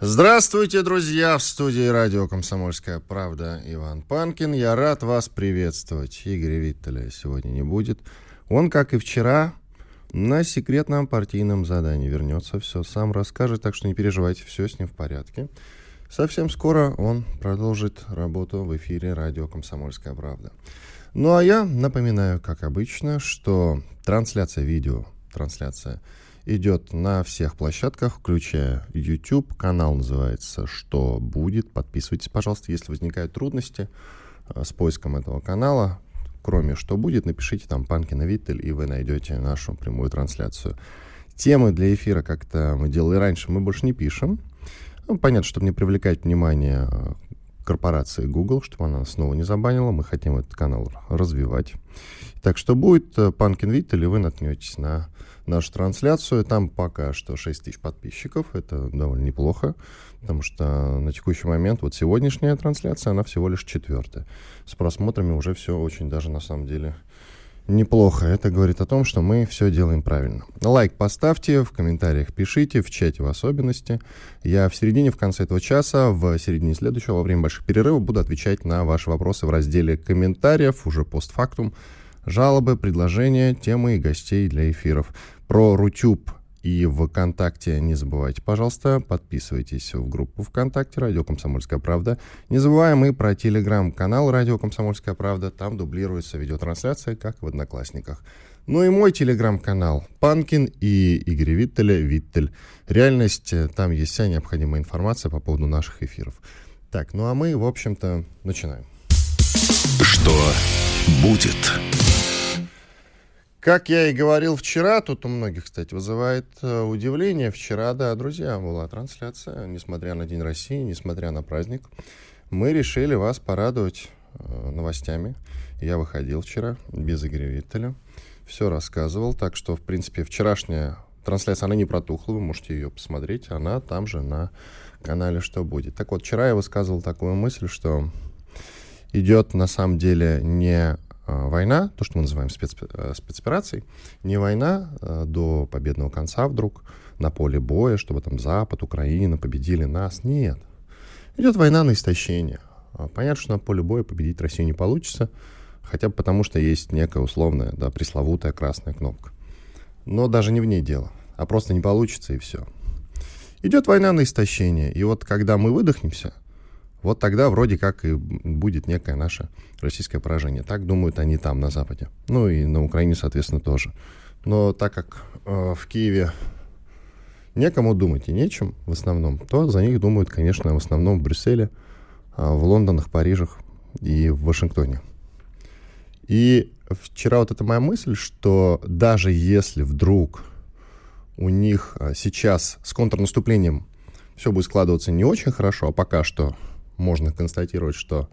Здравствуйте, друзья! В студии радио «Комсомольская правда» Иван Панкин. Я рад вас приветствовать. Игоря Виттеля сегодня не будет. Он, как и вчера, на секретном партийном задании вернется. Все сам расскажет, так что не переживайте, все с ним в порядке. Совсем скоро он продолжит работу в эфире радио «Комсомольская правда». Ну а я напоминаю, как обычно, что трансляция видео, трансляция идет на всех площадках, включая YouTube. Канал называется «Что будет?». Подписывайтесь, пожалуйста, если возникают трудности э, с поиском этого канала. Кроме «Что будет?», напишите там «Панкина Виттель», и вы найдете нашу прямую трансляцию. Темы для эфира, как-то мы делали раньше, мы больше не пишем. Ну, понятно, чтобы не привлекать внимание э, корпорации Google, чтобы она снова не забанила. Мы хотим этот канал развивать. Так что будет Панкин Вит, или вы наткнетесь на нашу трансляцию. Там пока что 6 тысяч подписчиков. Это довольно неплохо, потому что на текущий момент вот сегодняшняя трансляция, она всего лишь четвертая. С просмотрами уже все очень даже на самом деле неплохо. Это говорит о том, что мы все делаем правильно. Лайк поставьте, в комментариях пишите, в чате в особенности. Я в середине, в конце этого часа, в середине следующего, во время больших перерывов, буду отвечать на ваши вопросы в разделе комментариев, уже постфактум, жалобы, предложения, темы и гостей для эфиров. Про Рутюб и ВКонтакте не забывайте, пожалуйста, подписывайтесь в группу ВКонтакте «Радио Комсомольская правда». Не забываем и про телеграм-канал «Радио Комсомольская правда». Там дублируется видеотрансляция, как в «Одноклассниках». Ну и мой телеграм-канал «Панкин» и Игорь Виттеля «Виттель». Реальность, э, там есть вся необходимая информация по поводу наших эфиров. Так, ну а мы, в общем-то, начинаем. Что будет? Как я и говорил вчера, тут у многих, кстати, вызывает э, удивление. Вчера, да, друзья, была трансляция, несмотря на День России, несмотря на праздник. Мы решили вас порадовать э, новостями. Я выходил вчера без Игоря все рассказывал. Так что, в принципе, вчерашняя трансляция, она не протухла, вы можете ее посмотреть. Она там же на канале «Что будет». Так вот, вчера я высказывал такую мысль, что идет на самом деле не война, то, что мы называем спец, э, спецоперацией, не война а, до победного конца вдруг на поле боя, чтобы там Запад, Украина победили нас. Нет. Идет война на истощение. А, понятно, что на поле боя победить Россию не получится, хотя бы потому, что есть некая условная, да, пресловутая красная кнопка. Но даже не в ней дело, а просто не получится и все. Идет война на истощение. И вот когда мы выдохнемся – вот тогда вроде как и будет некое наше российское поражение. Так думают они там, на Западе. Ну и на Украине, соответственно, тоже. Но так как э, в Киеве некому думать и нечем в основном, то за них думают, конечно, в основном в Брюсселе, э, в Лондонах, Парижах и в Вашингтоне. И вчера вот эта моя мысль, что даже если вдруг у них э, сейчас с контрнаступлением все будет складываться не очень хорошо, а пока что можно констатировать, что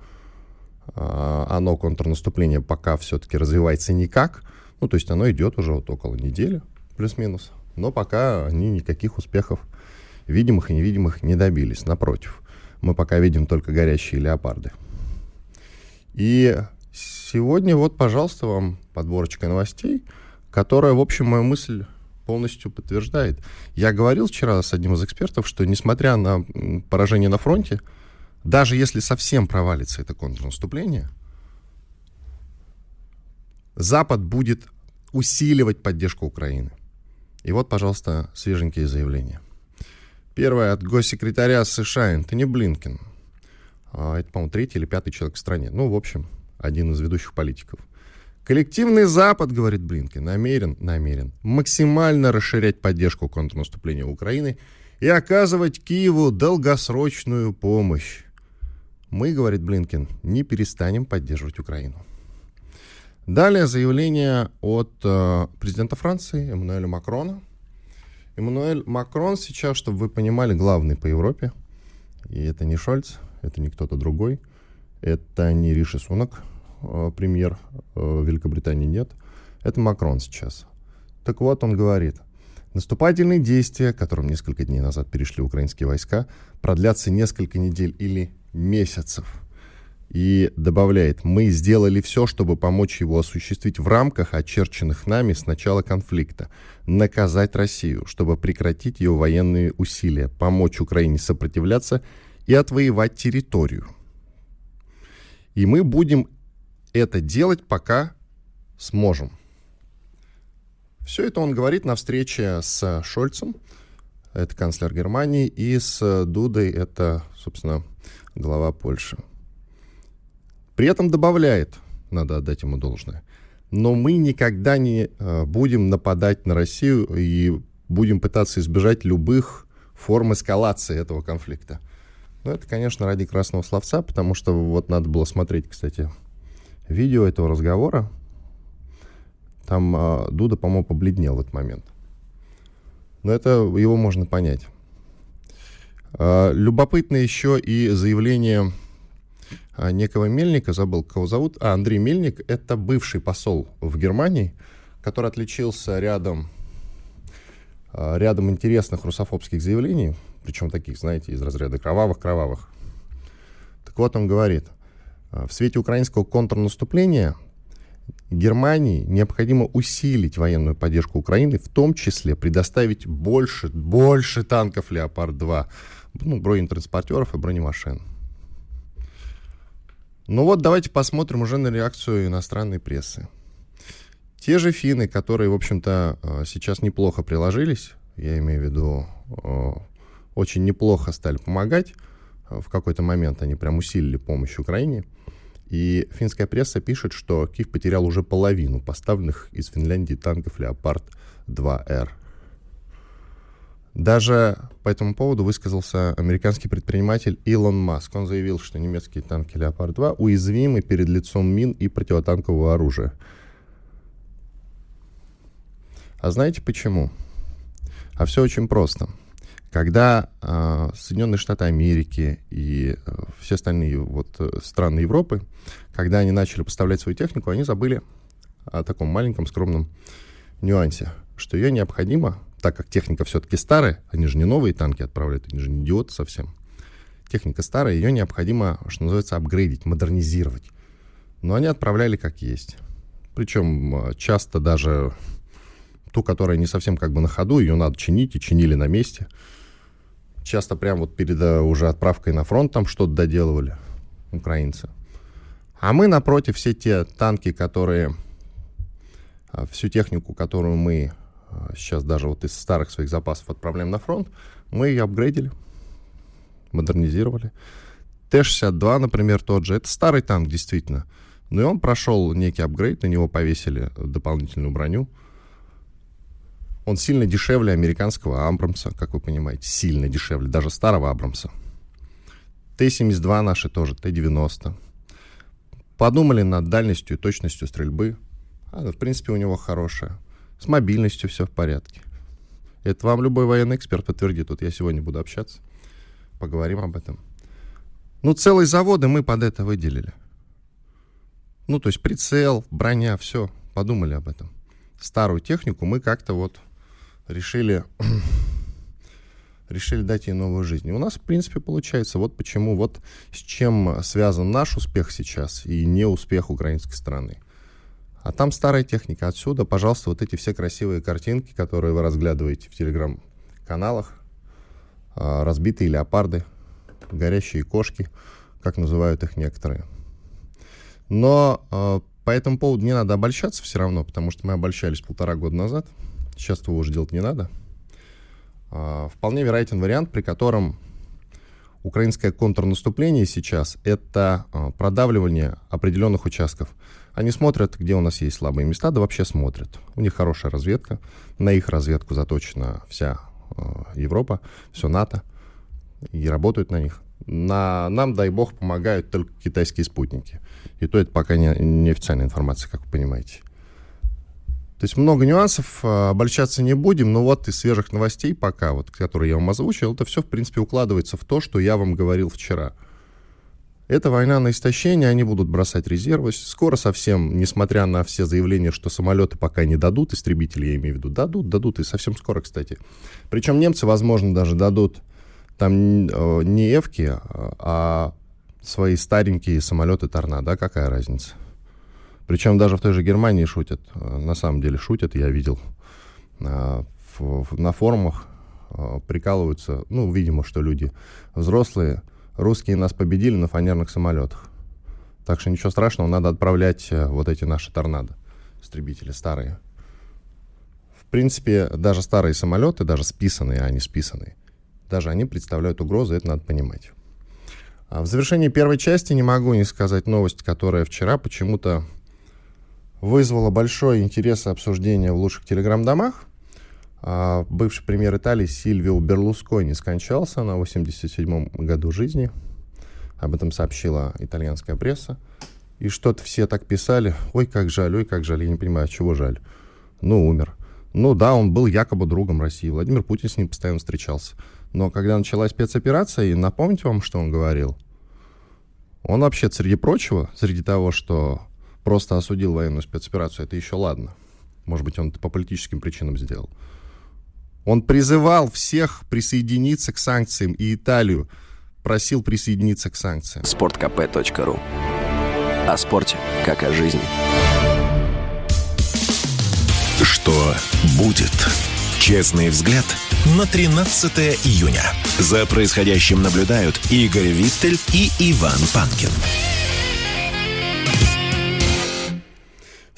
э, оно, контрнаступление, пока все-таки развивается никак. Ну, то есть оно идет уже вот около недели, плюс-минус. Но пока они никаких успехов, видимых и невидимых, не добились. Напротив, мы пока видим только горящие леопарды. И сегодня вот, пожалуйста, вам подборочка новостей, которая, в общем, мою мысль полностью подтверждает. Я говорил вчера с одним из экспертов, что несмотря на поражение на фронте, даже если совсем провалится это контрнаступление, Запад будет усиливать поддержку Украины. И вот, пожалуйста, свеженькие заявления. Первое от госсекретаря США Энтони Блинкен. А, это, по-моему, третий или пятый человек в стране. Ну, в общем, один из ведущих политиков. Коллективный Запад, говорит Блинкен, намерен, намерен максимально расширять поддержку контрнаступления Украины и оказывать Киеву долгосрочную помощь. Мы, говорит Блинкин, не перестанем поддерживать Украину. Далее заявление от э, президента Франции Эммануэля Макрона. Эммануэль Макрон сейчас, чтобы вы понимали, главный по Европе. И это не Шольц, это не кто-то другой. Это не Риши Сунок, э, премьер э, Великобритании, нет. Это Макрон сейчас. Так вот, он говорит, наступательные действия, которым несколько дней назад перешли украинские войска, продлятся несколько недель или месяцев. И добавляет, мы сделали все, чтобы помочь его осуществить в рамках, очерченных нами с начала конфликта, наказать Россию, чтобы прекратить ее военные усилия, помочь Украине сопротивляться и отвоевать территорию. И мы будем это делать, пока сможем. Все это он говорит на встрече с Шольцем, это канцлер Германии, и с Дудой, это, собственно, глава Польши. При этом добавляет, надо отдать ему должное, но мы никогда не э, будем нападать на Россию и будем пытаться избежать любых форм эскалации этого конфликта. Ну, это, конечно, ради красного словца, потому что вот надо было смотреть, кстати, видео этого разговора. Там э, Дуда, по-моему, побледнел в этот момент. Но это его можно понять. Э, любопытно еще и заявление э, некого Мельника, забыл, кого зовут. А, Андрей Мельник, это бывший посол в Германии, который отличился рядом, рядом интересных русофобских заявлений причем таких, знаете, из разряда кровавых-кровавых. Так вот, он говорит, «А, в свете украинского контрнаступления Германии необходимо усилить военную поддержку Украины, в том числе предоставить больше, больше танков «Леопард-2», ну, бронетранспортеров и бронемашин. Ну вот, давайте посмотрим уже на реакцию иностранной прессы. Те же финны, которые, в общем-то, а, сейчас неплохо приложились, я имею в виду а, очень неплохо стали помогать. В какой-то момент они прям усилили помощь Украине. И финская пресса пишет, что Киев потерял уже половину поставленных из Финляндии танков «Леопард-2Р». Даже по этому поводу высказался американский предприниматель Илон Маск. Он заявил, что немецкие танки «Леопард-2» уязвимы перед лицом мин и противотанкового оружия. А знаете почему? А все очень просто – когда э, Соединенные Штаты Америки и э, все остальные вот, э, страны Европы, когда они начали поставлять свою технику, они забыли о таком маленьком скромном нюансе, что ее необходимо, так как техника все-таки старая, они же не новые танки отправляют, они же не идиоты совсем. Техника старая, ее необходимо, что называется, апгрейдить, модернизировать. Но они отправляли как есть. Причем э, часто даже ту, которая не совсем как бы на ходу, ее надо чинить, и чинили на месте – часто прям вот перед э, уже отправкой на фронт там что-то доделывали украинцы. А мы, напротив, все те танки, которые, э, всю технику, которую мы э, сейчас даже вот из старых своих запасов отправляем на фронт, мы ее апгрейдили, модернизировали. Т-62, например, тот же, это старый танк, действительно. Но и он прошел некий апгрейд, на него повесили дополнительную броню. Он сильно дешевле американского Абрамса, как вы понимаете. Сильно дешевле, даже старого Абрамса. Т-72 наши тоже, Т-90. Подумали над дальностью и точностью стрельбы. А, в принципе, у него хорошая. С мобильностью все в порядке. Это вам любой военный эксперт подтвердит. Вот я сегодня буду общаться. Поговорим об этом. Ну, целые заводы мы под это выделили. Ну, то есть прицел, броня, все. Подумали об этом. Старую технику мы как-то вот решили, решили дать ей новую жизнь. И у нас, в принципе, получается. Вот почему, вот с чем связан наш успех сейчас и не успех украинской страны. А там старая техника. Отсюда, пожалуйста, вот эти все красивые картинки, которые вы разглядываете в телеграм-каналах. А, разбитые леопарды, горящие кошки, как называют их некоторые. Но а, по этому поводу не надо обольщаться все равно, потому что мы обольщались полтора года назад – сейчас этого уже делать не надо. А, вполне вероятен вариант, при котором украинское контрнаступление сейчас — это а, продавливание определенных участков. Они смотрят, где у нас есть слабые места, да вообще смотрят. У них хорошая разведка, на их разведку заточена вся а, Европа, все НАТО, и работают на них. На, нам, дай бог, помогают только китайские спутники. И то это пока не, не официальная информация, как вы понимаете. То есть много нюансов, а, обольщаться не будем, но вот из свежих новостей пока, вот, которые я вам озвучил, это все, в принципе, укладывается в то, что я вам говорил вчера. Это война на истощение, они будут бросать резервы. Скоро совсем, несмотря на все заявления, что самолеты пока не дадут, истребители я имею в виду, дадут, дадут, и совсем скоро, кстати. Причем немцы, возможно, даже дадут там э, не Эвки, а свои старенькие самолеты Торнадо, какая разница? Причем даже в той же Германии шутят, э, на самом деле шутят, я видел э, на форумах, прикалываются, ну, видимо, что люди взрослые, русские нас победили на фанерных самолетах. Так что ничего страшного, надо отправлять вот эти наши торнадо, истребители старые. В принципе, даже старые самолеты, даже списанные, а не списанные, даже они представляют угрозу, это надо понимать. А в завершении первой части не могу не сказать новость, которая вчера почему-то вызвала большой интерес и обсуждение в лучших телеграм-домах. А, бывший премьер Италии Сильвио Берлускони скончался на 87-м году жизни. Об этом сообщила итальянская пресса. И что-то все так писали. Ой, как жаль, ой, как жаль. Я не понимаю, чего жаль. Ну, умер. Ну да, он был якобы другом России. Владимир Путин с ним постоянно встречался. Но когда началась спецоперация, и напомните вам, что он говорил, он вообще, среди прочего, среди того, что просто осудил военную спецоперацию, это еще ладно. Может быть, он это по политическим причинам сделал. Он призывал всех присоединиться к санкциям, и Италию просил присоединиться к санкциям. sportkp.ru О спорте, как о жизни. Что будет? Честный взгляд на 13 июня. За происходящим наблюдают Игорь Виттель и Иван Панкин.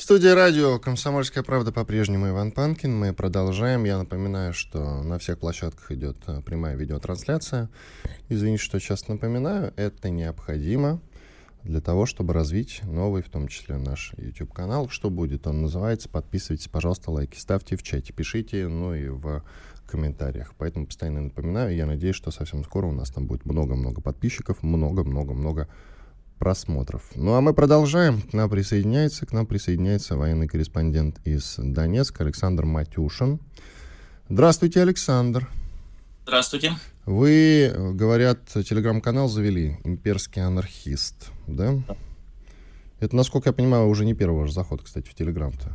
Студии радио «Комсомольская правда» по-прежнему Иван Панкин. Мы продолжаем. Я напоминаю, что на всех площадках идет э, прямая видеотрансляция. Извините, что сейчас напоминаю, это необходимо для того, чтобы развить новый, в том числе наш YouTube-канал. Что будет? Он называется. Подписывайтесь, пожалуйста, лайки ставьте в чате, пишите, ну и в комментариях. Поэтому постоянно напоминаю. Я надеюсь, что совсем скоро у нас там будет много-много подписчиков, много-много-много просмотров. Ну а мы продолжаем. К нам присоединяется, к нам присоединяется военный корреспондент из Донецка Александр Матюшин. Здравствуйте, Александр. Здравствуйте. Вы, говорят, телеграм-канал завели «Имперский анархист», да? да? Это, насколько я понимаю, уже не первый ваш заход, кстати, в телеграм-то.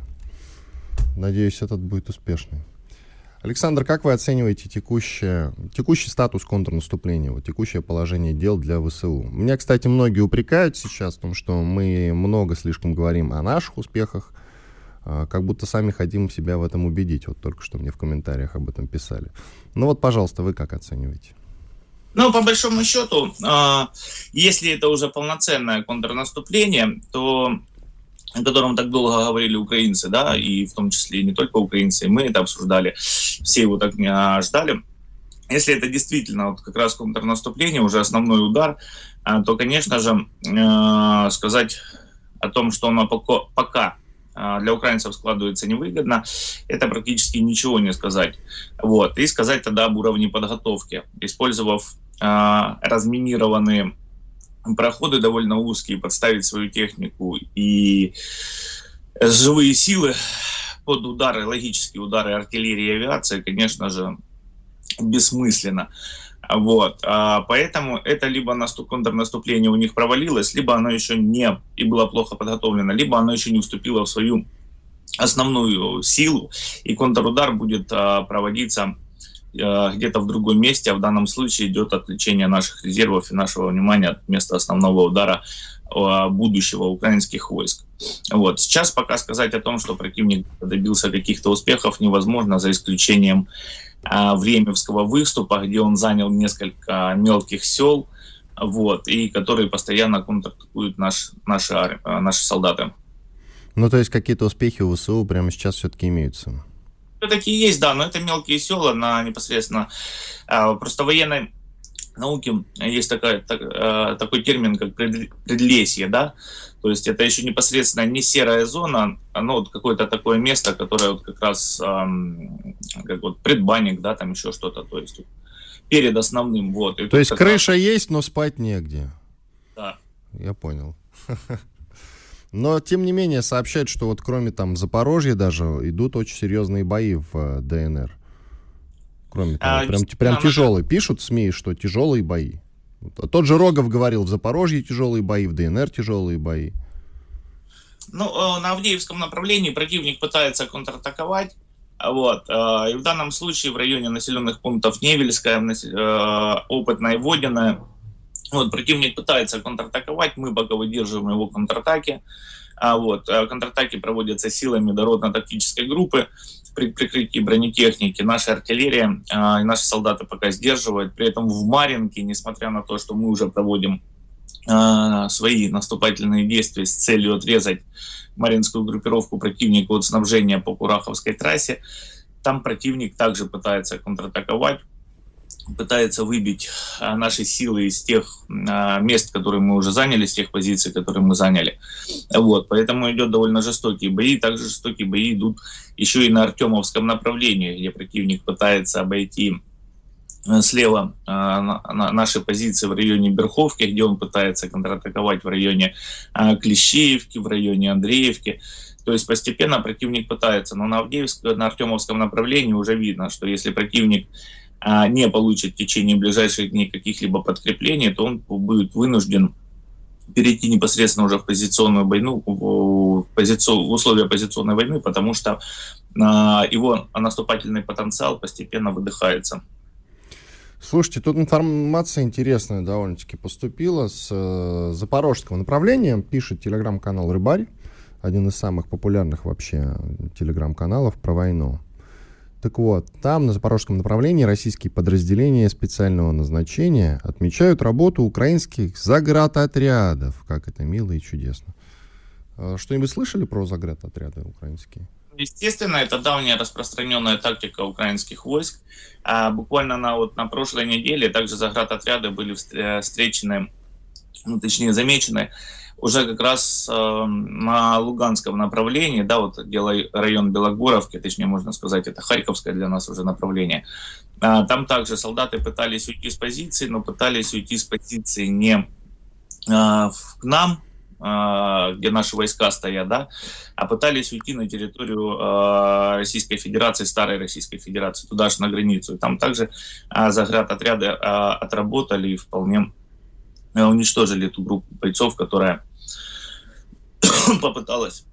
Надеюсь, этот будет успешный. Александр, как вы оцениваете текущее, текущий статус контрнаступления, вот, текущее положение дел для ВСУ? Меня, кстати, многие упрекают сейчас в том, что мы много слишком говорим о наших успехах, а, как будто сами хотим себя в этом убедить. Вот только что мне в комментариях об этом писали. Ну вот, пожалуйста, вы как оцениваете? Ну, по большому счету, а, если это уже полноценное контрнаступление, то о котором так долго говорили украинцы, да, и в том числе не только украинцы, мы это обсуждали, все его так а, ждали. Если это действительно вот как раз контрнаступление, уже основной удар, то, конечно же, сказать о том, что оно пока, пока а, для украинцев складывается невыгодно, это практически ничего не сказать. Вот. И сказать тогда об уровне подготовки. Использовав разминированные проходы довольно узкие, подставить свою технику и живые силы под удары, логические удары артиллерии и авиации, конечно же, бессмысленно. Вот. А, поэтому это либо контрнаступление у них провалилось, либо оно еще не и было плохо подготовлено, либо оно еще не уступило в свою основную силу, и контрудар будет а, проводиться где-то в другом месте, а в данном случае идет отвлечение наших резервов и нашего внимания от места основного удара будущего украинских войск. Вот. Сейчас пока сказать о том, что противник добился каких-то успехов, невозможно, за исключением а, времевского выступа, где он занял несколько мелких сел, вот, и которые постоянно контратакуют наш, наши, а, наши солдаты. Ну, то есть какие-то успехи у ВСУ прямо сейчас все-таки имеются? Такие есть, да, но это мелкие села на непосредственно а, просто военной науке есть такая, так, такой термин, как предлесье, да, то есть это еще непосредственно не серая зона, оно вот какое-то такое место, которое вот как раз эм, как вот предбанник, да, там еще что-то, то есть перед основным, вот. И то есть крыша раз... есть, но спать негде. Да. Я понял. Но, тем не менее, сообщают, что вот кроме там Запорожья даже идут очень серьезные бои в э, ДНР. Кроме того, а, прям, прям тяжелые. Пишут СМИ, что тяжелые бои. Тот же Рогов говорил, в Запорожье тяжелые бои, в ДНР тяжелые бои. Ну, э, на Авдеевском направлении противник пытается контратаковать. Вот. Э, и в данном случае в районе населенных пунктов Невельская, Опытная и Водяная, вот, противник пытается контратаковать, мы пока выдерживаем его контратаки. А вот, э, контратаки проводятся силами дородно-тактической группы при прикрытии бронетехники. Наша артиллерия а, и наши солдаты пока сдерживают. При этом в Маринке, несмотря на то, что мы уже проводим а, свои наступательные действия с целью отрезать маринскую группировку противника от снабжения по Кураховской трассе, там противник также пытается контратаковать пытается выбить а, наши силы из тех а, мест, которые мы уже заняли, с тех позиций, которые мы заняли. Вот, поэтому идет довольно жестокие бои. Также жестокие бои идут еще и на Артемовском направлении, где противник пытается обойти а, слева наши позиции в районе Берховки, где он пытается контратаковать в районе Клещеевки, в районе Андреевки. То есть постепенно противник пытается, но на Авдеевском, на Артемовском направлении уже видно, что если противник а, не получит в течение ближайших дней каких-либо подкреплений, то он будет вынужден перейти непосредственно уже в позиционную войну, в, позици... в условия позиционной войны, потому что а, его наступательный потенциал постепенно выдыхается. Слушайте, тут информация интересная довольно-таки поступила с э, запорожского направления, пишет телеграм-канал «Рыбарь», один из самых популярных вообще телеграм-каналов про войну. Так вот, там на запорожском направлении российские подразделения специального назначения отмечают работу украинских заградотрядов. Как это мило и чудесно. А что-нибудь слышали про заградотряды украинские? Естественно, это давняя распространенная тактика украинских войск. А буквально на, вот, на прошлой неделе также заградотряды были встречены, ну, точнее замечены уже как раз э, на Луганском направлении, да, вот делай район Белогоровки, точнее можно сказать, это Харьковское для нас уже направление. Э, там также солдаты пытались уйти с позиции, но пытались уйти с позиции не э, к нам, э, где наши войска стоят, да, а пытались уйти на территорию э, Российской Федерации, Старой Российской Федерации, туда же на границу. И там также э, заградотряды э, отработали и вполне уничтожили эту группу бойцов, которая попыталась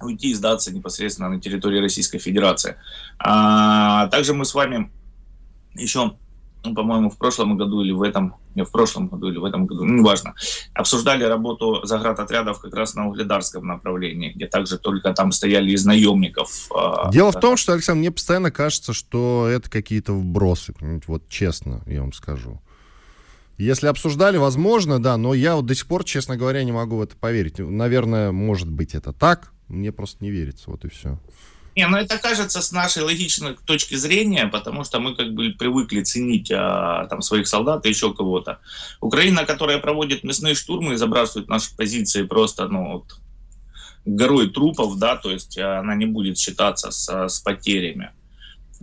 уйти и сдаться непосредственно на территории Российской Федерации. А, также мы с вами еще, ну, по-моему, в прошлом году или в этом, не в прошлом году или в этом году, ну, неважно, обсуждали работу заградотрядов как раз на Угледарском направлении, где также только там стояли из наемников. А, Дело в том, что, Александр, мне постоянно кажется, что это какие-то вбросы, вот честно я вам скажу. Если обсуждали, возможно, да, но я вот до сих пор, честно говоря, не могу в это поверить. Наверное, может быть, это так, мне просто не верится, вот и все. Не, ну это кажется с нашей логичной точки зрения, потому что мы как бы привыкли ценить а, там своих солдат и еще кого-то. Украина, которая проводит мясные штурмы и забрасывает наши позиции просто, ну, вот, горой трупов, да, то есть она не будет считаться с, с потерями.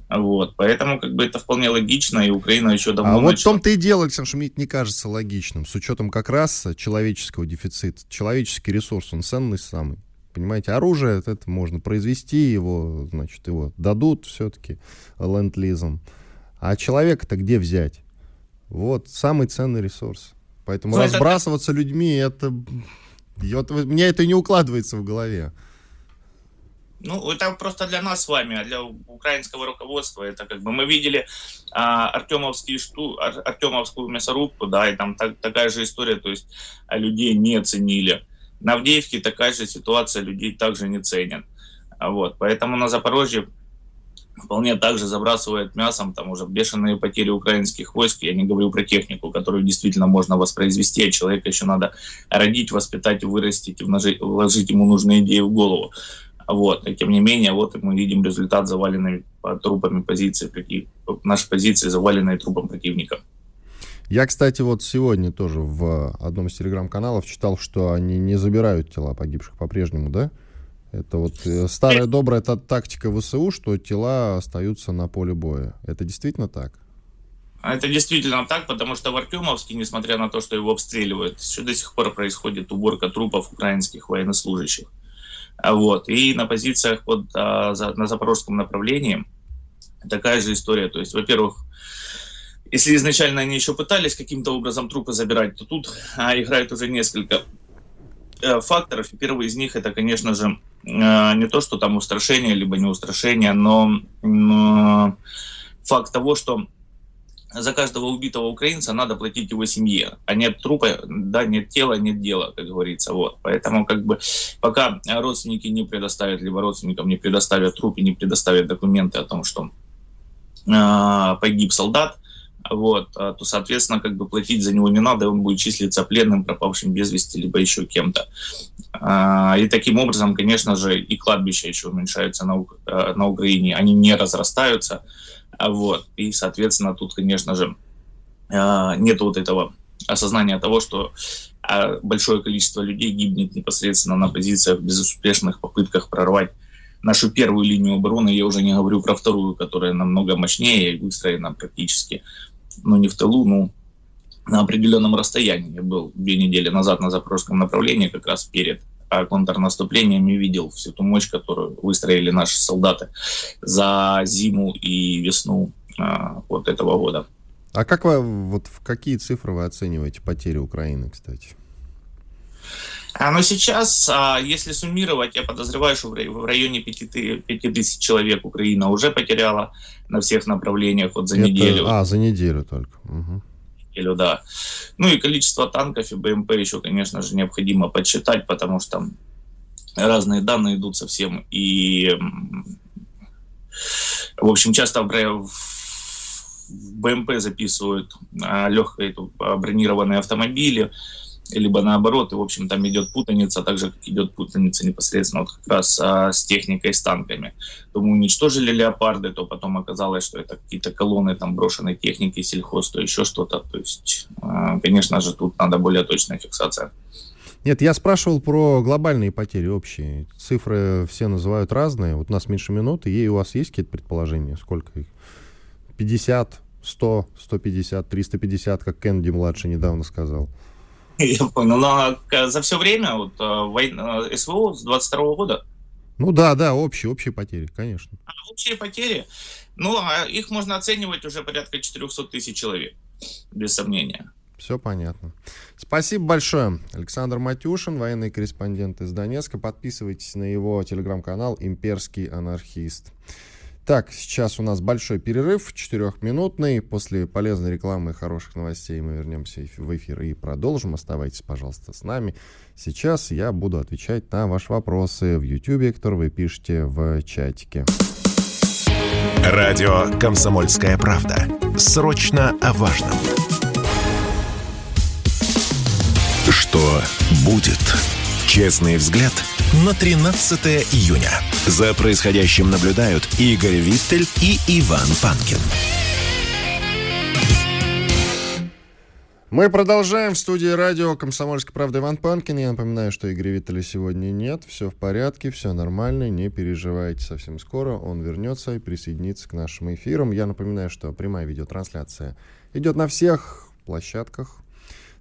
Вот, поэтому как бы это вполне логично, и Украина еще давно... А вот в том-то и дело, Александр, что мне это не кажется логичным, с учетом как раз человеческого дефицита. Человеческий ресурс, он ценный самый. Понимаете, оружие, это, это можно произвести, его, значит, его дадут все-таки ленд-лизом. А человека-то где взять? Вот, самый ценный ресурс. Поэтому ну, разбрасываться это... людьми, это... Вот, мне это не укладывается в голове. Ну, это просто для нас с вами, а для украинского руководства это как бы мы видели а, Артемовский шту, Артемовскую мясорубку, да, и там так, такая же история, то есть а людей не ценили. На Авдеевке такая же ситуация, людей также не ценят. А вот, поэтому на Запорожье вполне также забрасывает мясом, там уже бешеные потери украинских войск. Я не говорю про технику, которую действительно можно воспроизвести, а человека еще надо родить, воспитать, вырастить вложить ему нужные идеи в голову. Вот. И тем не менее, вот мы видим результат заваленной трупами позиции, наши позиции заваленные трупом противника. Я, кстати, вот сегодня тоже в одном из телеграм-каналов читал, что они не забирают тела погибших по-прежнему, да? Это вот э, старая добрая та тактика ВСУ, что тела остаются на поле боя. Это действительно так? Это действительно так, потому что в Артемовске, несмотря на то, что его обстреливают, еще до сих пор происходит уборка трупов украинских военнослужащих. Вот. И на позициях вот, а, на запорожском направлении такая же история. То есть, во-первых, если изначально они еще пытались каким-то образом трупы забирать, то тут а, играет уже несколько э, факторов. И первый из них это, конечно же, э, не то, что там устрашение, либо не устрашение, но э, факт того, что за каждого убитого украинца надо платить его семье. А нет трупа, да, нет тела, нет дела, как говорится. Вот. Поэтому как бы пока родственники не предоставят, либо родственникам не предоставят труп и не предоставят документы о том, что э, погиб солдат, вот, а, то, соответственно, как бы платить за него не надо, он будет числиться пленным, пропавшим без вести, либо еще кем-то. А, и таким образом, конечно же, и кладбища еще уменьшаются на, на Украине, они не разрастаются, вот. И, соответственно, тут, конечно же, а, нет вот этого осознания того, что а, большое количество людей гибнет непосредственно на позициях в безуспешных попытках прорвать нашу первую линию обороны. Я уже не говорю про вторую, которая намного мощнее и выстроена практически, ну, не в тылу, ну, на определенном расстоянии. Я был две недели назад на запорожском направлении, как раз перед контрнаступлением и видел всю ту мощь, которую выстроили наши солдаты за зиму и весну а, вот этого года. А как вы, вот в какие цифры вы оцениваете потери Украины, кстати? А, но сейчас, а, если суммировать, я подозреваю, что в районе 5 тысяч человек Украина уже потеряла на всех направлениях вот за Это, неделю. А, за неделю только. Угу или да. Ну и количество танков и БМП еще, конечно же, необходимо подсчитать, потому что разные данные идут совсем. И, в общем, часто в БМП записывают а, легкие а, бронированные автомобили, либо наоборот, и, в общем, там идет путаница, так же, как идет путаница непосредственно вот как раз а, с техникой, с танками. То мы уничтожили леопарды, то потом оказалось, что это какие-то колонны там брошенной техники, сельхоз, то еще что-то. То есть, а, конечно же, тут надо более точная фиксация. Нет, я спрашивал про глобальные потери общие. Цифры все называют разные. Вот у нас меньше минуты, и у вас есть какие-то предположения? Сколько их? 50, 100, 150, 350, как Кенди младший недавно сказал. Я понял. Но а, за все время вот, а, война, а, СВО с 22 года? Ну да, да, общие, общие потери, конечно. А, общие потери? Ну, их можно оценивать уже порядка 400 тысяч человек, без сомнения. Все понятно. Спасибо большое. Александр Матюшин, военный корреспондент из Донецка. Подписывайтесь на его телеграм-канал «Имперский анархист». Так, сейчас у нас большой перерыв, четырехминутный. После полезной рекламы и хороших новостей мы вернемся в эфир и продолжим. Оставайтесь, пожалуйста, с нами. Сейчас я буду отвечать на ваши вопросы в YouTube, которые вы пишете в чатике. Радио «Комсомольская правда». Срочно о важном. Что будет? Честный взгляд на 13 июня. За происходящим наблюдают Игорь Виттель и Иван Панкин. Мы продолжаем в студии радио «Комсомольская правда» Иван Панкин. Я напоминаю, что Игоря Виттеля сегодня нет. Все в порядке, все нормально, не переживайте. Совсем скоро он вернется и присоединится к нашим эфирам. Я напоминаю, что прямая видеотрансляция идет на всех площадках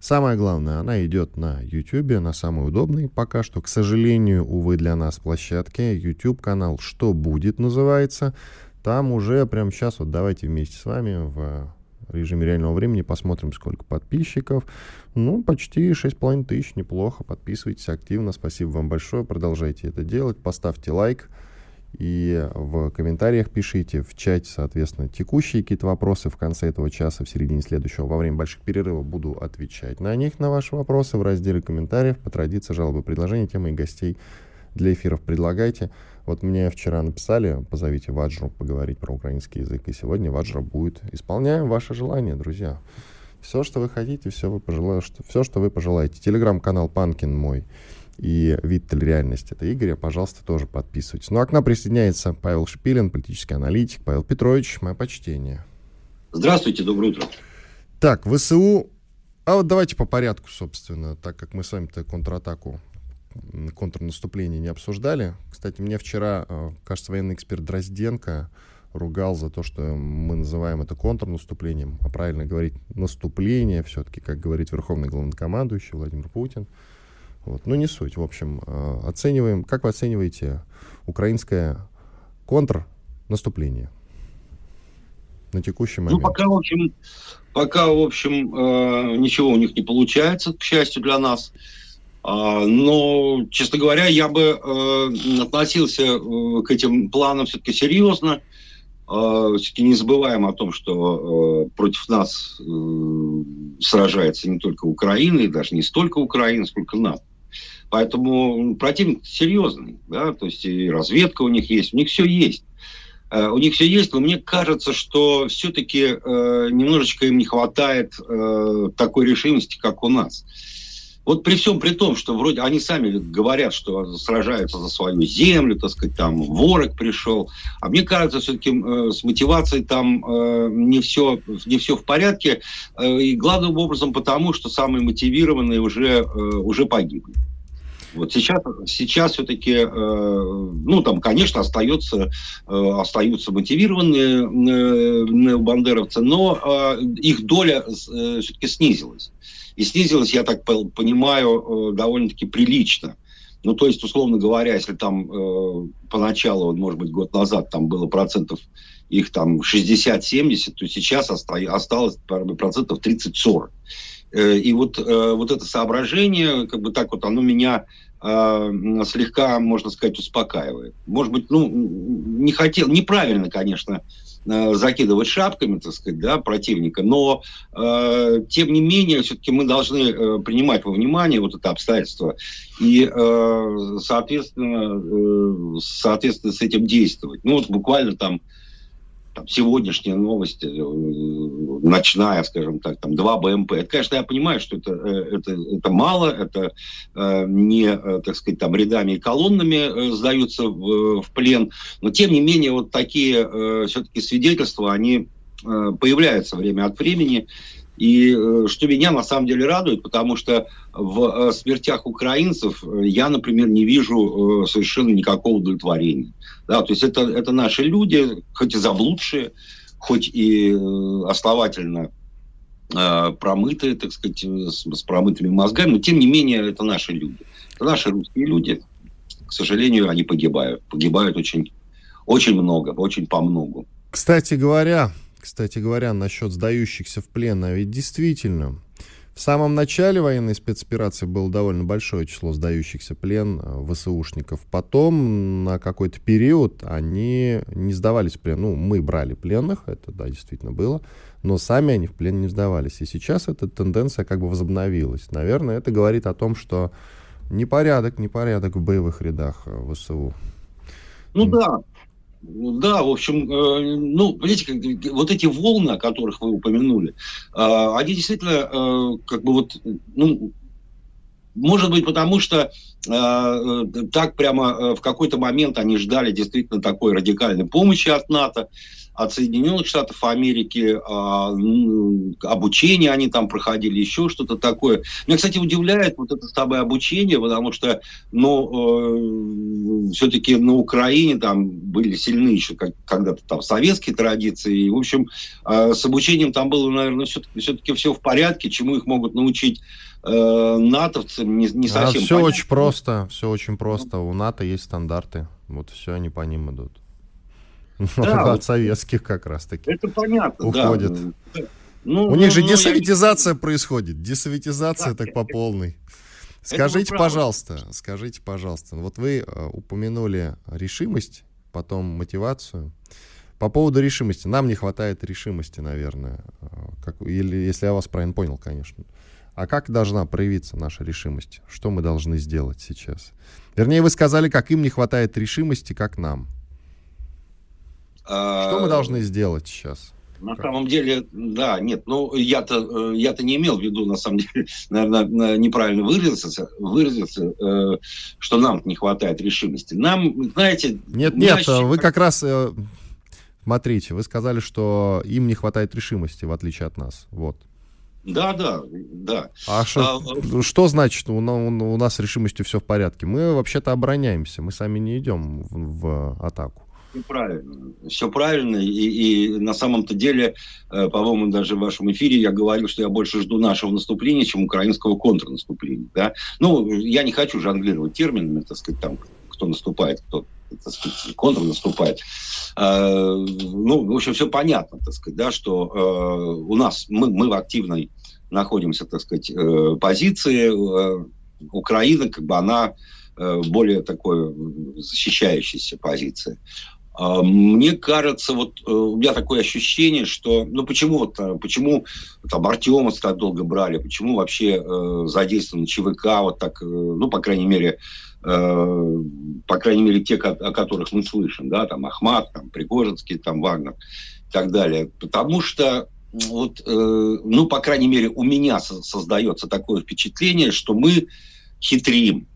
Самое главное, она идет на YouTube, на самый удобный пока что, к сожалению, увы, для нас площадке. YouTube-канал «Что будет» называется. Там уже прямо сейчас, вот давайте вместе с вами в режиме реального времени посмотрим, сколько подписчиков. Ну, почти 6,5 тысяч, неплохо. Подписывайтесь активно. Спасибо вам большое. Продолжайте это делать. Поставьте лайк. И в комментариях пишите, в чате, соответственно, текущие какие-то вопросы в конце этого часа, в середине следующего, во время больших перерывов буду отвечать на них, на ваши вопросы в разделе комментариев. По традиции, жалобы, предложения, темы и гостей для эфиров предлагайте. Вот мне вчера написали, позовите Ваджру поговорить про украинский язык, и сегодня Ваджра будет. Исполняем ваше желание, друзья. Все, что вы хотите, все, вы пожелаете, все, что вы пожелаете. Телеграм-канал Панкин мой и Виттель реальность это Игоря, пожалуйста, тоже подписывайтесь. Ну а к нам присоединяется Павел Шпилин, политический аналитик. Павел Петрович, мое почтение. Здравствуйте, доброе утро. Так, ВСУ... А вот давайте по порядку, собственно, так как мы с вами-то контратаку, контрнаступление не обсуждали. Кстати, мне вчера, э, кажется, военный эксперт Дрозденко ругал за то, что мы называем это контрнаступлением, а правильно говорить наступление все-таки, как говорит верховный главнокомандующий Владимир Путин. Вот. Ну, не суть. В общем, э, оцениваем, как вы оцениваете украинское контрнаступление на текущий ну, момент? Ну, пока, в общем, пока, в общем, э, ничего у них не получается, к счастью для нас. А, но, честно говоря, я бы э, относился к этим планам все-таки серьезно. Все-таки не забываем о том, что против нас сражается не только Украина, и даже не столько Украина, сколько НАТО. Поэтому противник серьезный, да, то есть и разведка у них есть, у них все есть. Uh, у них все есть, но мне кажется, что все-таки э, немножечко им не хватает uh, такой решимости, как у нас. Вот при всем при том, что вроде они сами говорят, что сражаются за свою землю, так сказать, там ворог пришел, а мне кажется, все-таки с мотивацией там не все не все в порядке, и главным образом потому, что самые мотивированные уже уже погибли. Вот сейчас, сейчас все-таки, э, ну, там, конечно, остается, э, остаются мотивированные э, необандеровцы, но э, их доля э, все-таки снизилась. И снизилась, я так понимаю, э, довольно-таки прилично. Ну, то есть, условно говоря, если там э, поначалу, может быть, год назад там было процентов их там 60-70, то сейчас осталось процентов 30-40. Э, и вот, э, вот это соображение, как бы так вот, оно меня э, слегка, можно сказать, успокаивает. Может быть, ну, не хотел, неправильно, конечно, закидывать шапками, так сказать, да, противника, но э, тем не менее все-таки мы должны э, принимать во внимание вот это обстоятельство и, э, соответственно, э, соответственно, с этим действовать. Ну вот буквально там там, сегодняшние новости, э, ночная, скажем так, там, два БМП. Это, конечно, я понимаю, что это, э, это, это мало, это э, не, так сказать, там, рядами и колоннами сдаются в, в плен, но, тем не менее, вот такие все-таки свидетельства, они появляются время от времени, и э, что меня на самом деле радует, потому что в э, смертях украинцев я, например, не вижу э, совершенно никакого удовлетворения. Да, то есть это, это наши люди, хоть и заблудшие, хоть и основательно промытые, так сказать, с, с промытыми мозгами, но тем не менее это наши люди. Это наши русские люди. К сожалению, они погибают. Погибают очень, очень много, очень по многу. Кстати говоря, кстати говоря, насчет сдающихся в плен, а ведь действительно, в самом начале военной спецоперации было довольно большое число сдающихся плен э, ВСУшников. Потом на какой-то период они не сдавались в плен. Ну, мы брали пленных, это да, действительно было, но сами они в плен не сдавались. И сейчас эта тенденция как бы возобновилась. Наверное, это говорит о том, что непорядок, непорядок в боевых рядах э, ВСУ. Ну да, да, в общем, э, ну, видите, вот эти волны, о которых вы упомянули, э, они действительно, э, как бы вот, ну, может быть, потому что так прямо в какой-то момент они ждали действительно такой радикальной помощи от НАТО, от Соединенных Штатов Америки, э, обучение они там проходили, еще что-то такое. Меня, кстати, удивляет вот это самое обучение, потому что, ну, э, все-таки на Украине там были сильны еще как, когда-то там советские традиции, и, в общем, э, с обучением там было, наверное, все-таки, все-таки все в порядке, чему их могут научить э, натовцы, не, не совсем а все понятно. очень просто, все очень просто. У НАТО есть стандарты, вот все они по ним идут. Да, от советских как раз-таки. Это понятно, уходит. Да. Ну, У них же ну, десоветизация я... происходит. Десоветизация да, так по полной. Скажите, пожалуйста, скажите, пожалуйста, вот вы э, упомянули решимость, потом мотивацию. По поводу решимости. Нам не хватает решимости, наверное. Э, как, или если я вас правильно понял, конечно. А как должна проявиться наша решимость? Что мы должны сделать сейчас? Вернее, вы сказали, как им не хватает решимости, как нам. Что мы должны сделать сейчас? На самом деле, да, нет, ну я-то э, я-то не имел в виду, на самом деле, наверное, неправильно выразился, выразился, э, что нам не хватает решимости. Нам, знаете, нет, нет, ощущ... вы как раз э, смотрите, вы сказали, что им не хватает решимости, в отличие от нас, вот. Да, да, да. А что, а, что значит у, у, у нас с решимостью все в порядке? Мы вообще-то обороняемся, мы сами не идем в, в атаку. Все правильно. Все правильно. И, и на самом-то деле, э, по-моему, даже в вашем эфире я говорил, что я больше жду нашего наступления, чем украинского контрнаступления. Да? Ну, я не хочу жонглировать терминами, так сказать, там, кто наступает, кто так сказать, контрнаступает. Э, ну, в общем, все понятно, так сказать, да, что э, у нас, мы, мы в активной находимся, так сказать, э, позиции. Украина, как бы она более такой защищающейся позиции. А, мне кажется, вот у меня такое ощущение, что, ну почему вот, почему там Артемовс так долго брали, почему вообще э, задействованы ЧВК вот так, ну по крайней мере, э, по крайней мере те, о которых мы слышим, да, там Ахмат, там Пригожинский, там Вагнер и так далее, потому что вот, э, ну, по крайней мере, у меня создается такое впечатление, что мы хитрим,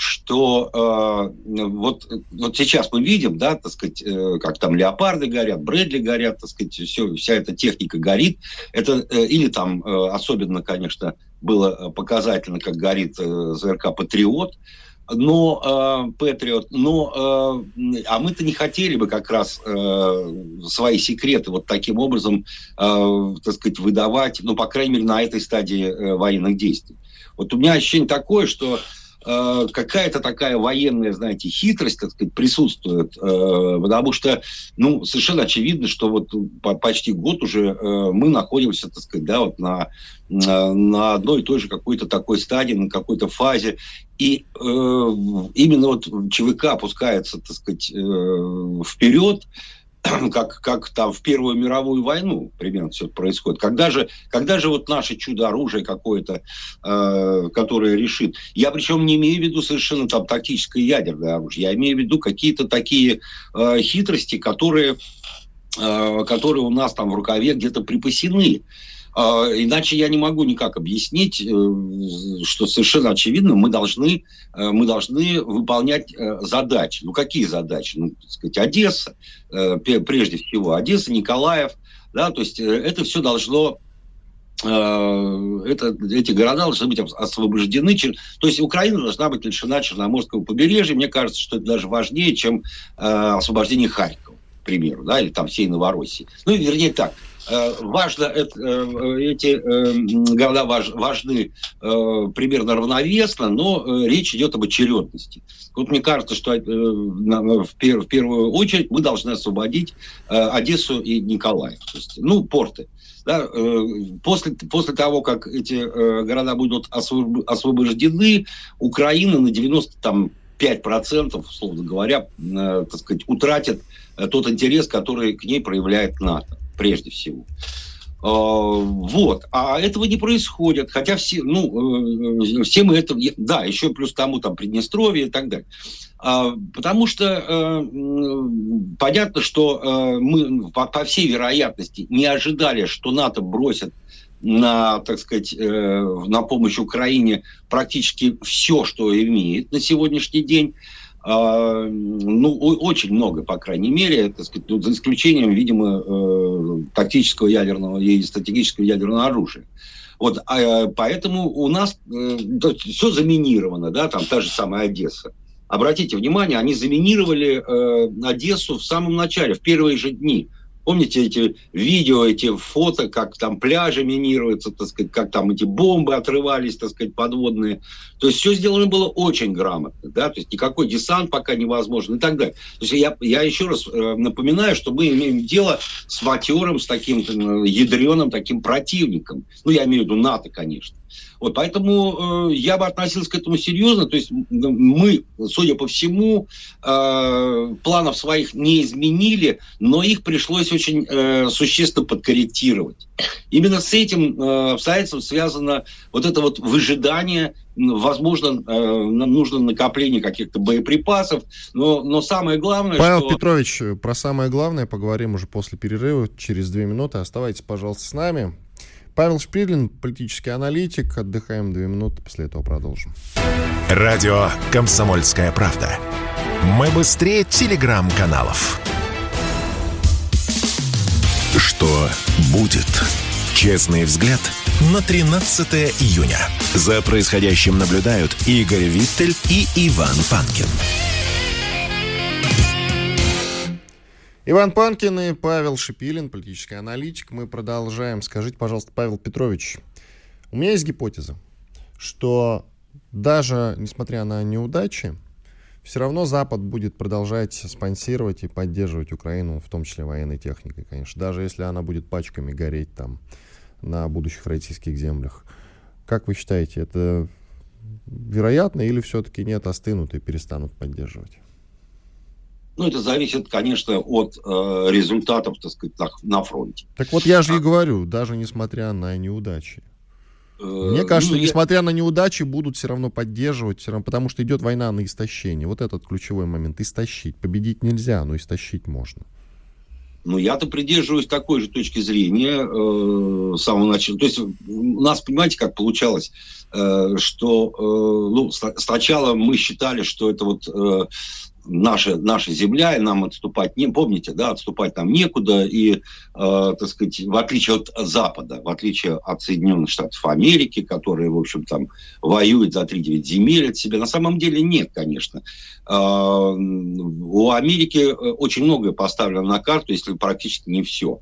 что э, вот, вот сейчас мы видим, да, так сказать, э, как там леопарды горят, Брэдли горят, так сказать, все, вся эта техника горит. Это, э, или там э, особенно, конечно, было показательно, как горит э, ЗРК «Патриот», но э, Патриот, но э, а мы-то не хотели бы как раз э, свои секреты вот таким образом, э, так сказать, выдавать, ну, по крайней мере, на этой стадии э, военных действий. Вот у меня ощущение такое, что э, какая-то такая военная, знаете, хитрость, так сказать, присутствует, э, потому что, ну, совершенно очевидно, что вот по почти год уже э, мы находимся, так сказать, да, вот на на одной и той же какой-то такой стадии, на какой-то фазе. И именно вот ЧВК опускается, так сказать, вперед, как, как там в Первую мировую войну примерно все происходит. Когда же, когда же вот наше чудо-оружие какое-то, э, которое решит... Я причем не имею в виду совершенно там тактическое ядерное оружие, я имею в виду какие-то такие э, хитрости, которые, э, которые у нас там в рукаве где-то припасены. Иначе я не могу никак объяснить, э, что совершенно очевидно, мы должны, э, мы должны выполнять э, задачи. Ну, какие задачи? Ну, так сказать, Одесса, прежде всего, Одесса, Николаев, да, то есть это все должно это, эти города должны быть освобождены. То есть Украина должна быть лишена Черноморского побережья. Мне кажется, что это даже важнее, чем освобождение Харькова, к примеру, да, или там всей Новороссии. Ну, вернее так, Э, важно, это, э, эти э, города важны примерно равновесно, но речь идет об очередности. Вот мне кажется, что в первую очередь мы должны освободить Одессу и Николаев. То есть, ну, порты. Да, после, после того, как эти города будут освобождены, Украина на 95%, условно говоря, так сказать, утратит тот интерес, который к ней проявляет НАТО прежде всего. А, вот. А этого не происходит. Хотя все, ну, э, все мы это... Да, еще плюс тому там Приднестровье и так далее. А, потому что э, понятно, что э, мы, по, по всей вероятности, не ожидали, что НАТО бросит на, так сказать, на помощь Украине практически все, что имеет на сегодняшний день. А, ну, очень много, по крайней мере, так сказать, ну, за исключением, видимо, э, тактического ядерного и стратегического ядерного оружия. Вот, а, поэтому у нас э, все заминировано, да, там та же самая Одесса. Обратите внимание, они заминировали э, Одессу в самом начале, в первые же дни. Помните эти видео, эти фото, как там пляжи минируются, так сказать, как там эти бомбы отрывались, так сказать, подводные. То есть все сделано было очень грамотно, да, то есть никакой десант пока невозможен и так далее. То есть я, я еще раз э, напоминаю, что мы имеем дело с матерым, с таким э, ядреным таким противником. Ну, я имею в виду НАТО, конечно. Вот, поэтому э, я бы относился к этому серьезно. То есть мы, судя по всему, э, планов своих не изменили, но их пришлось очень э, существенно подкорректировать. Именно с этим э, обстоятельством связано вот это вот выжидание возможно, э, нам нужно накопление каких-то боеприпасов, но, но самое главное, Павел что... Петрович, про самое главное поговорим уже после перерыва, через две минуты. Оставайтесь, пожалуйста, с нами. Павел Шпирлин, политический аналитик. Отдыхаем две минуты, после этого продолжим. Радио «Комсомольская правда». Мы быстрее телеграм-каналов. Что будет? Честный взгляд на 13 июня. За происходящим наблюдают Игорь Виттель и Иван Панкин. Иван Панкин и Павел Шипилин, политический аналитик. Мы продолжаем. Скажите, пожалуйста, Павел Петрович, у меня есть гипотеза, что даже несмотря на неудачи, все равно Запад будет продолжать спонсировать и поддерживать Украину, в том числе военной техникой, конечно, даже если она будет пачками гореть там на будущих российских землях. Как вы считаете, это вероятно или все-таки нет, остынут и перестанут поддерживать? Ну, это зависит, конечно, от э, результатов, так сказать, на, на фронте. Так вот я же и а говорю, даже несмотря на неудачи. Э, Мне кажется, ну, несмотря я... на неудачи, будут все равно поддерживать, все равно, потому что идет война на истощение. Вот этот ключевой момент. Истощить. Победить нельзя, но истощить можно. Ну, я-то придерживаюсь такой же точки зрения э, с самого начала. То есть у нас, понимаете, как получалось, э, что э, ну, сначала мы считали, что это вот э, наша, наша земля, и нам отступать не, помните, да, отступать нам некуда, и, э, так сказать, в отличие от Запада, в отличие от Соединенных Штатов Америки, которые, в общем, там воюют за 3-9 земель от себя, на самом деле нет, конечно. Э, у Америки э, очень многое поставлено на карту, если практически не все.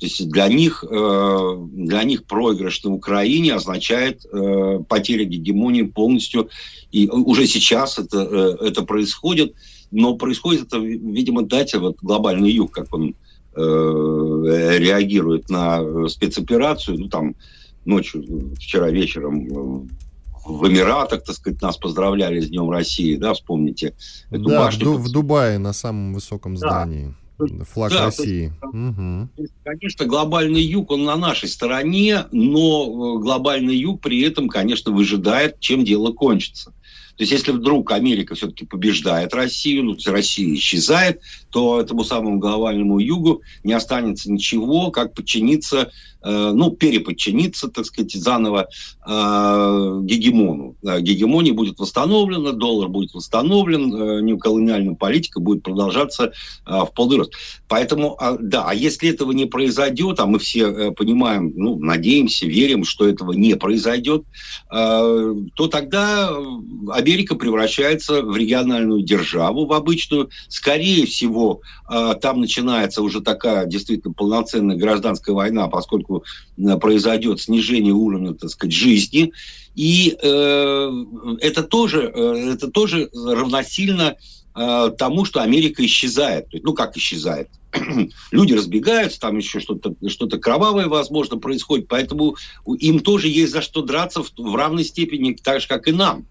То есть для них, э, для них проигрыш на Украине означает э, потеря гегемонии полностью. И уже сейчас это, это происходит но происходит это, видимо, дате, вот глобальный юг, как он э, реагирует на спецоперацию, ну там ночью, вчера вечером э, в Эмиратах, так сказать, нас поздравляли с Днем России, да, вспомните эту да, башню. В, в Дубае на самом высоком здании. Да. Флаг да, России. Есть, угу. Конечно, глобальный юг, он на нашей стороне, но э, глобальный юг при этом, конечно, выжидает, чем дело кончится. То есть если вдруг Америка все-таки побеждает Россию, ну, Россия исчезает, то этому самому глобальному югу не останется ничего, как подчиниться Э, ну, переподчиниться, так сказать, заново э, гегемону. Гегемония будет восстановлена, доллар будет восстановлен, э, неоколониальная политика будет продолжаться э, в полный рост. Поэтому, э, да, а если этого не произойдет, а мы все э, понимаем, ну, надеемся, верим, что этого не произойдет, э, то тогда Америка превращается в региональную державу, в обычную. Скорее всего, э, там начинается уже такая действительно полноценная гражданская война, поскольку поскольку э, произойдет снижение уровня, так сказать, жизни. И э, это, тоже, э, это тоже равносильно э, тому, что Америка исчезает. Ну, как исчезает? Люди разбегаются, там еще что-то что кровавое, возможно, происходит, поэтому им тоже есть за что драться в, в равной степени, так же, как и нам.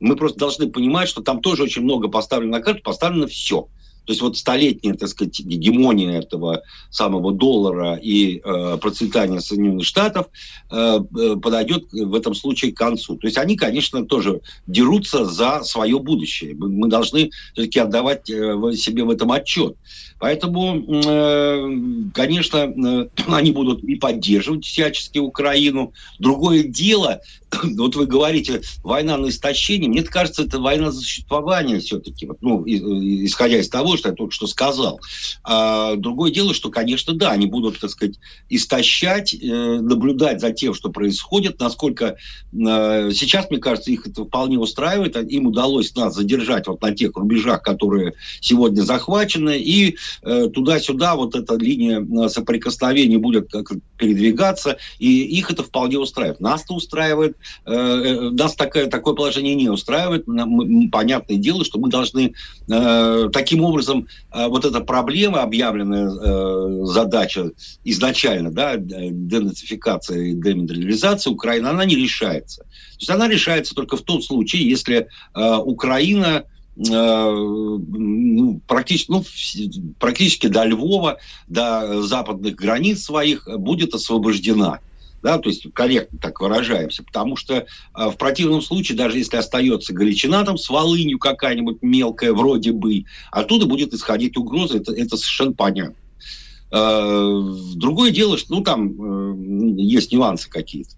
Мы просто должны понимать, что там тоже очень много поставлено на карту, поставлено все. То есть вот столетняя, так сказать, гегемония этого самого доллара и э, процветания Соединенных Штатов э, э, подойдет в этом случае к концу. То есть они, конечно, тоже дерутся за свое будущее. Мы должны все-таки отдавать э, себе в этом отчет. Поэтому, э, конечно, э, они будут и поддерживать всячески Украину. Другое дело, вот вы говорите, война на истощение, мне кажется, это война за существование все-таки, ну, исходя из того, что я только что сказал. А другое дело, что, конечно, да, они будут, так сказать, истощать, э, наблюдать за тем, что происходит, насколько сейчас, мне кажется, их это вполне устраивает, им удалось нас задержать вот на тех рубежах, которые сегодня захвачены, и Э, туда-сюда вот эта линия э, соприкосновения будет передвигаться, и их это вполне устраивает. Нас-то устраивает, э, нас такое, такое положение не устраивает. Понятное дело, что мы должны таким образом вот эта проблема, объявленная задача изначально, да, денацификация и демилитаризация Украины, она не решается. То есть она решается только в том случае, если Украина Э, ну, практически, ну, практически до Львова, до западных границ своих будет освобождена. Да, то есть корректно так выражаемся, потому что э, в противном случае, даже если остается Галичина там с Волынью какая-нибудь мелкая, вроде бы, оттуда будет исходить угроза, это, это совершенно понятно. Э, другое дело, что ну, там э, есть нюансы какие-то.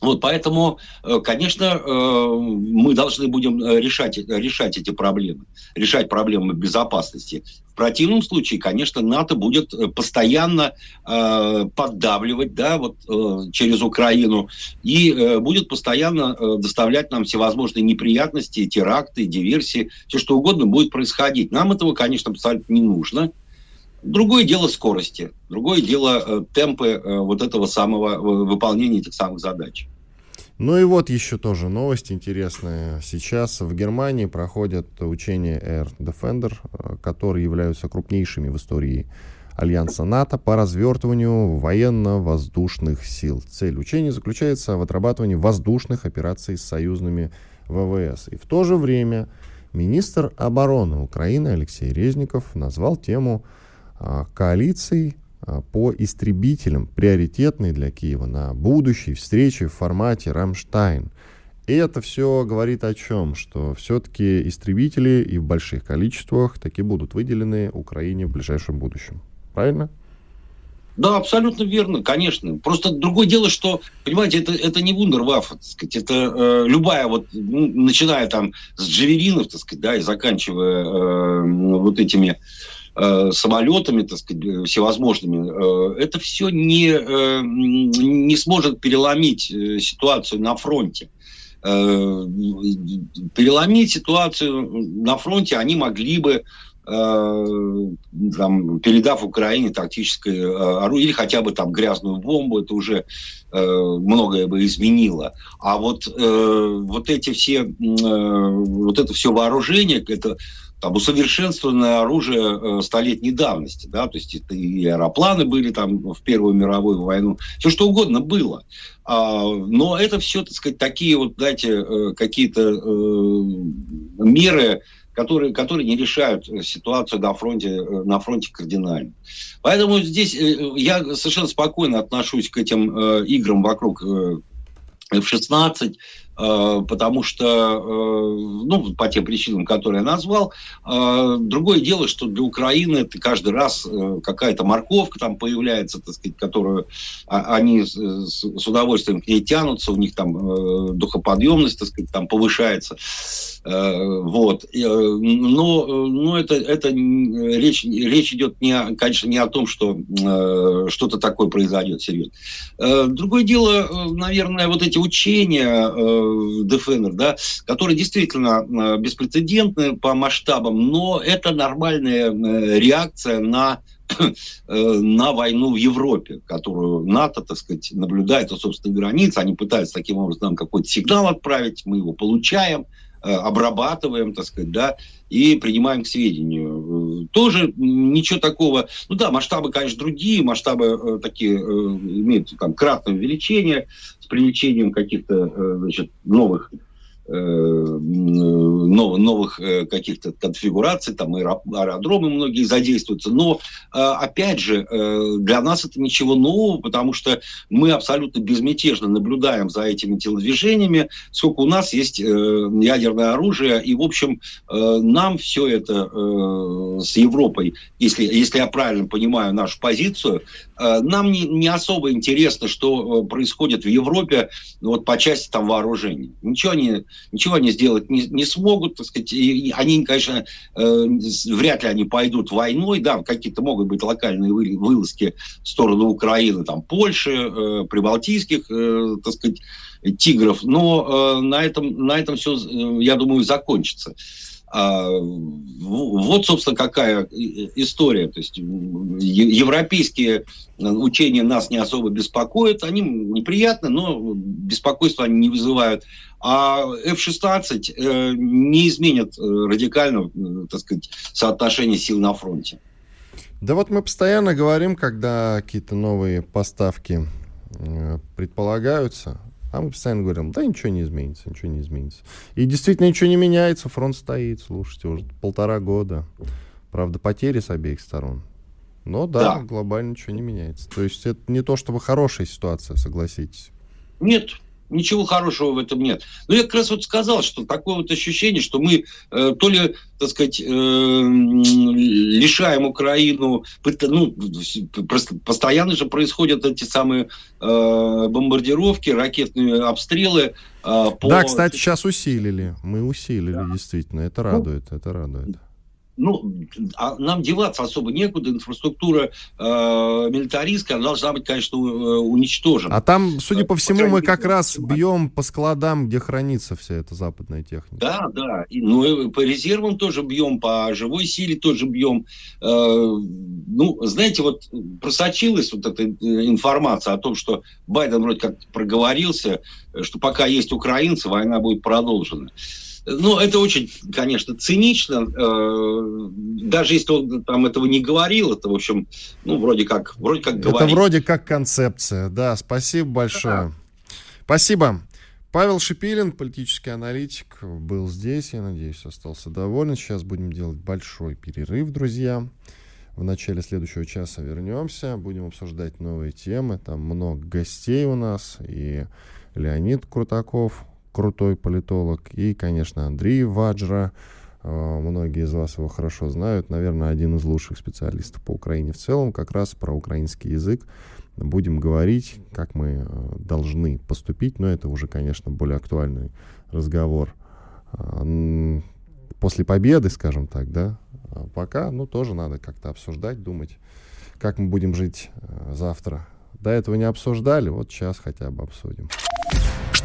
Вот, поэтому, э, конечно, э, мы должны будем э, решать, решать эти проблемы, решать проблемы безопасности. В противном случае, конечно, НАТО будет постоянно поддавливать да, вот, через Украину и будет постоянно доставлять нам всевозможные неприятности, теракты, диверсии, все что угодно будет происходить. Нам этого, конечно, абсолютно не нужно. Другое дело скорости, другое дело э, темпы э, вот этого самого э, выполнения этих самых задач. Ну и вот еще тоже новость интересная. Сейчас в Германии проходят учения Air Defender, которые являются крупнейшими в истории Альянса НАТО по развертыванию военно-воздушных сил. Цель учений заключается в отрабатывании воздушных операций с союзными ВВС. И в то же время министр обороны Украины Алексей Резников назвал тему коалиций а, по истребителям, приоритетной для Киева на будущей встрече в формате «Рамштайн». И это все говорит о чем? Что все-таки истребители и в больших количествах таки будут выделены Украине в ближайшем будущем. Правильно? Да, абсолютно верно, конечно. Просто другое дело, что, понимаете, это, это не вундерваффе, так сказать, это э, любая вот, ну, начиная там с джавелинов, так сказать, да, и заканчивая э, вот этими э, самолетами, так сказать, всевозможными, э, это все не, э, не сможет переломить э, ситуацию на фронте. Э, переломить ситуацию на фронте они могли бы Э, там, передав Украине тактическое э, оружие или хотя бы там грязную бомбу, это уже э, многое бы изменило. А вот, э, вот эти все, э, вот это все вооружение, это там усовершенствованное оружие э, столетней давности, да, то есть и аэропланы были там в Первую мировую войну, все что угодно было. А, но это все, так сказать, такие вот, знаете, э, какие-то э, меры, которые, которые не решают ситуацию на фронте, на фронте кардинально. Поэтому здесь я совершенно спокойно отношусь к этим играм вокруг F-16, Э, потому что, э, ну, по тем причинам, которые я назвал. Э, другое дело, что для Украины это каждый раз какая-то морковка там появляется, так сказать, которую а, они с удовольствием к ней тянутся, у них там духоподъемность, так сказать, там повышается. Вот. Но, но это, это речь, речь идет, не, конечно, не о том, что что-то такое произойдет серьезно. Другое дело, наверное, вот эти учения, Defender, да, которые действительно э, беспрецедентны по масштабам, но это нормальная э, реакция на э, на войну в Европе, которую НАТО, так сказать, наблюдает у собственных границ. Они пытаются таким образом какой-то сигнал отправить, мы его получаем, обрабатываем, так сказать, да, и принимаем к сведению. Тоже ничего такого. Ну да, масштабы, конечно, другие, масштабы такие имеют там кратное увеличение с привлечением каких-то значит, новых Э, новых, новых э, каких-то конфигураций, там аэродромы многие задействуются. Но, э, опять же, для нас это ничего нового, потому что мы абсолютно безмятежно наблюдаем за этими телодвижениями, сколько у нас есть ядерное оружие, и, в общем, нам все это с Европой, если, если я правильно понимаю нашу позицию, нам не, не особо интересно, что происходит в Европе вот, по части там вооружений. Ничего не ничего они сделать не, не смогут, так сказать, и они, конечно, э, вряд ли они пойдут войной, да, какие-то могут быть локальные вы, вылазки в сторону Украины, там, Польши, э, прибалтийских, э, так сказать, тигров, но э, на, этом, на этом все, э, я думаю, закончится. А, вот, собственно, какая история. То есть европейские учения нас не особо беспокоят, они неприятны, но беспокойства они не вызывают. А F-16 э, не изменит э, радикально, э, так сказать, соотношение сил на фронте. Да вот мы постоянно говорим, когда какие-то новые поставки предполагаются, а мы постоянно говорим, да ничего не изменится, ничего не изменится. И действительно ничего не меняется, фронт стоит, слушайте, уже полтора года. Правда, потери с обеих сторон. Но да, да. глобально ничего не меняется. То есть это не то чтобы хорошая ситуация, согласитесь. Нет, Ничего хорошего в этом нет. Но я как раз вот сказал, что такое вот ощущение, что мы э, то ли, так сказать, э, лишаем Украину, ну, просто постоянно же происходят эти самые э, бомбардировки, ракетные обстрелы. Э, по... Да, кстати, сейчас усилили. Мы усилили, да. действительно. Это радует, ну, это радует. Ну, а нам деваться особо некуда, инфраструктура э, милитаристская, она должна быть, конечно, э, уничтожена. А там, судя по всему, мы как раз бьем по складам, где хранится вся эта западная техника. Да, да, и, ну и по резервам тоже бьем, по живой силе тоже бьем. Э, ну, знаете, вот просочилась вот эта информация о том, что Байден вроде как проговорился, что пока есть украинцы, война будет продолжена. Ну, это очень, конечно, цинично. Э, даже если он там этого не говорил, это, в общем, ну, вроде как, вроде как говорит. Это вроде как концепция, да. Спасибо большое. Да. Спасибо. Павел Шипилин, политический аналитик, был здесь, я надеюсь, остался доволен. Сейчас будем делать большой перерыв, друзья. В начале следующего часа вернемся, будем обсуждать новые темы. Там много гостей у нас, и Леонид Крутаков, крутой политолог, и, конечно, Андрей Ваджра. А, многие из вас его хорошо знают. Наверное, один из лучших специалистов по Украине в целом, как раз про украинский язык. Будем говорить, как мы а, должны поступить, но это уже, конечно, более актуальный разговор а, после победы, скажем так, да. пока, ну, тоже надо как-то обсуждать, думать, как мы будем жить завтра. До этого не обсуждали, вот сейчас хотя бы обсудим.